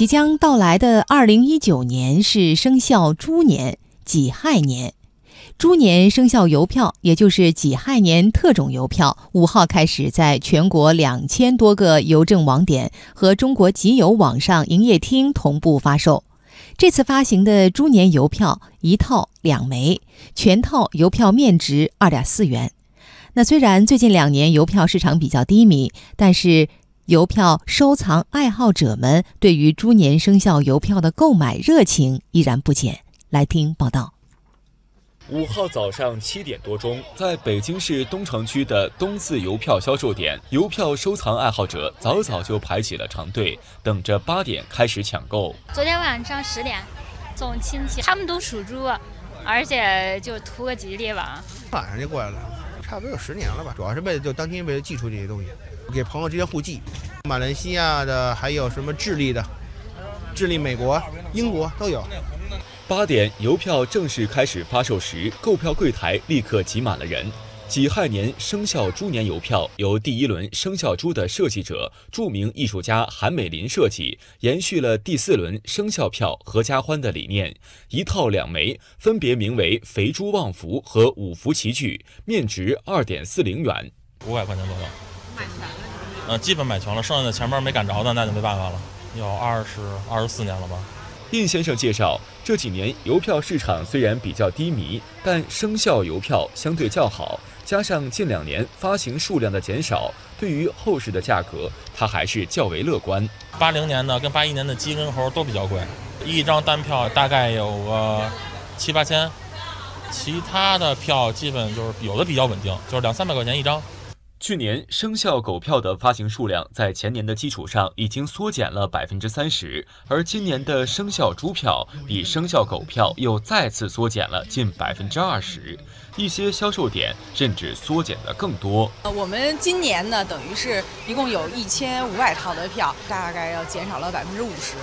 即将到来的二零一九年是生肖猪年，己亥年。猪年生肖邮票，也就是己亥年特种邮票，五号开始在全国两千多个邮政网点和中国集邮网上营业厅同步发售。这次发行的猪年邮票一套两枚，全套邮票面值二点四元。那虽然最近两年邮票市场比较低迷，但是邮票收藏爱好者们对于猪年生肖邮票的购买热情依然不减。来听报道。五号早上七点多钟，在北京市东城区的东四邮票销售点，邮票收藏爱好者早早就排起了长队，等着八点开始抢购。昨天晚上十点送亲戚，他们都属猪，而且就图个吉利吧。晚上就过来了，差不多有十年了吧。主要是为了就当天为了寄出这些东西，给朋友之间互寄。马来西亚的，还有什么智利的，智利、美国、英国都有。八点邮票正式开始发售时，购票柜台立刻挤满了人。己亥年生肖猪年邮票由第一轮生肖猪的设计者、著名艺术家韩美林设计，延续了第四轮生肖票合家欢的理念，一套两枚，分别名为“肥猪旺福”和“五福齐聚”，面值二点四零元，五百块钱左右。买全了？嗯，基本买全了，剩下的前面没赶着的那就没办法了。有二十二十四年了吧？印先生介绍，这几年邮票市场虽然比较低迷，但生肖邮票相对较好，加上近两年发行数量的减少，对于后市的价格，他还是较为乐观。八零年的跟八一年的鸡跟猴都比较贵，一张单票大概有个七八千，其他的票基本就是有的比较稳定，就是两三百块钱一张。去年生肖狗票的发行数量在前年的基础上已经缩减了百分之三十，而今年的生肖猪票比生肖狗票又再次缩减了近百分之二十，一些销售点甚至缩减的更多。呃，我们今年呢，等于是一共有一千五百套的票，大概要减少了百分之五十。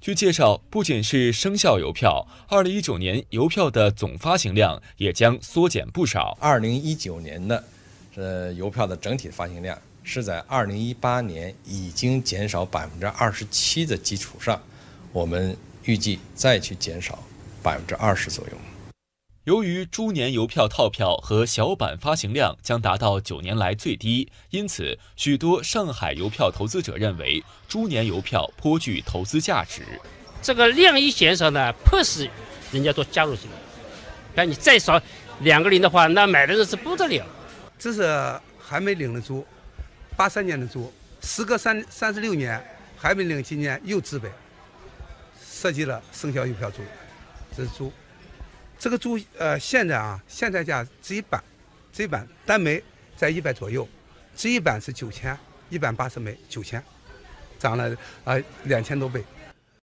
据介绍，不仅是生肖邮票，二零一九年邮票的总发行量也将缩减不少。二零一九年的。呃，邮票的整体发行量是在二零一八年已经减少百分之二十七的基础上，我们预计再去减少百分之二十左右。由于猪年邮票套票和小版发行量将达到九年来最低，因此许多上海邮票投资者认为猪年邮票颇具投资价值。这个量一减少呢，迫使人家都加入进来。但你再少两个零的话，那买的人是不得了。这是还没领的猪，八三年的猪，时隔三三十六年，还没领，今年又自备，设计了生肖邮票猪，这是猪，这个猪呃现在啊现在价这一版，这一版单枚在一百左右，这一版是九千，一百八十枚九千，涨了啊两千多倍。